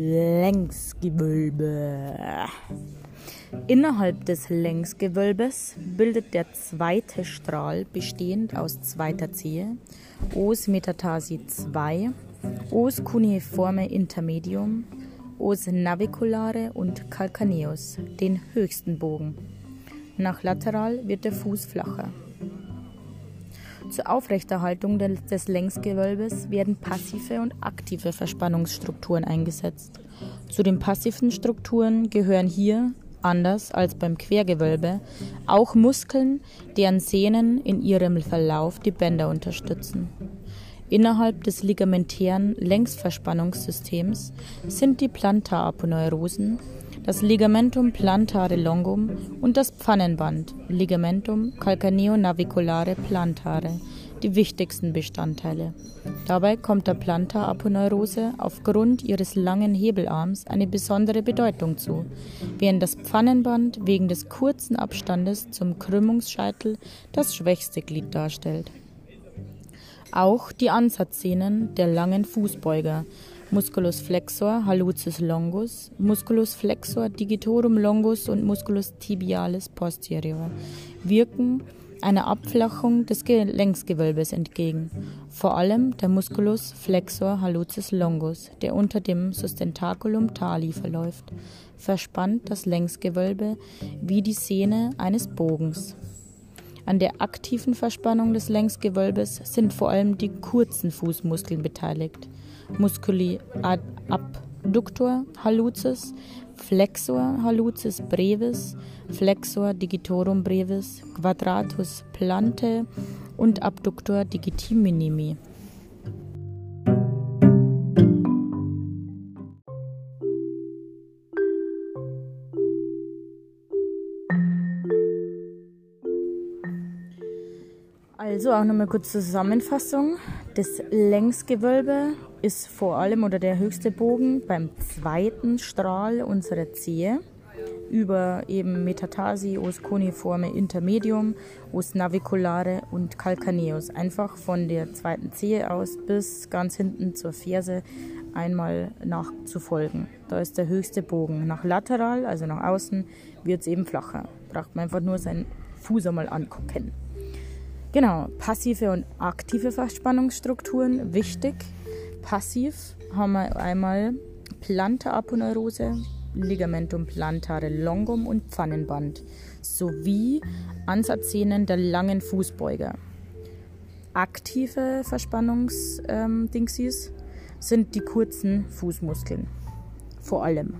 Längsgewölbe. Innerhalb des Längsgewölbes bildet der zweite Strahl, bestehend aus zweiter Zehe, Os metatarsi 2, Os cuneiforme intermedium, Os naviculare und calcaneus, den höchsten Bogen. Nach lateral wird der Fuß flacher. Zur Aufrechterhaltung des Längsgewölbes werden passive und aktive Verspannungsstrukturen eingesetzt. Zu den passiven Strukturen gehören hier, anders als beim Quergewölbe, auch Muskeln, deren Sehnen in ihrem Verlauf die Bänder unterstützen. Innerhalb des ligamentären Längsverspannungssystems sind die Plantaraponeurosen, das Ligamentum plantare longum und das Pfannenband Ligamentum calcaneo-naviculare plantare die wichtigsten Bestandteile. Dabei kommt der Plantaraponeurose aufgrund ihres langen Hebelarms eine besondere Bedeutung zu, während das Pfannenband wegen des kurzen Abstandes zum Krümmungsscheitel das schwächste Glied darstellt. Auch die Ansatzsehnen der langen Fußbeuger Musculus flexor hallucis longus, Musculus flexor digitorum longus und Musculus tibialis posterior wirken einer Abflachung des Gelenksgewölbes entgegen, vor allem der Musculus flexor hallucis longus, der unter dem Sustentaculum tali verläuft, verspannt das Längsgewölbe wie die Sehne eines Bogens. An der aktiven Verspannung des Längsgewölbes sind vor allem die kurzen Fußmuskeln beteiligt. Musculi abductor hallucis, flexor hallucis brevis, flexor digitorum brevis, quadratus plante und abductor digiti minimi. Also auch nochmal kurz Zusammenfassung. Das Längsgewölbe ist vor allem oder der höchste Bogen beim zweiten Strahl unserer Zehe über eben Metatarsi, Os coniforme intermedium, Os naviculare und calcaneus. Einfach von der zweiten Zehe aus bis ganz hinten zur Ferse einmal nachzufolgen. Da ist der höchste Bogen. Nach lateral, also nach außen, wird es eben flacher. Braucht man einfach nur seinen Fuß einmal angucken. Genau, passive und aktive Verspannungsstrukturen, wichtig. Passiv haben wir einmal Plantaraponeurose, Ligamentum plantare longum und Pfannenband sowie Ansatzsehnen der langen Fußbeuger. Aktive Verspannungsdingsies ähm, sind die kurzen Fußmuskeln, vor allem.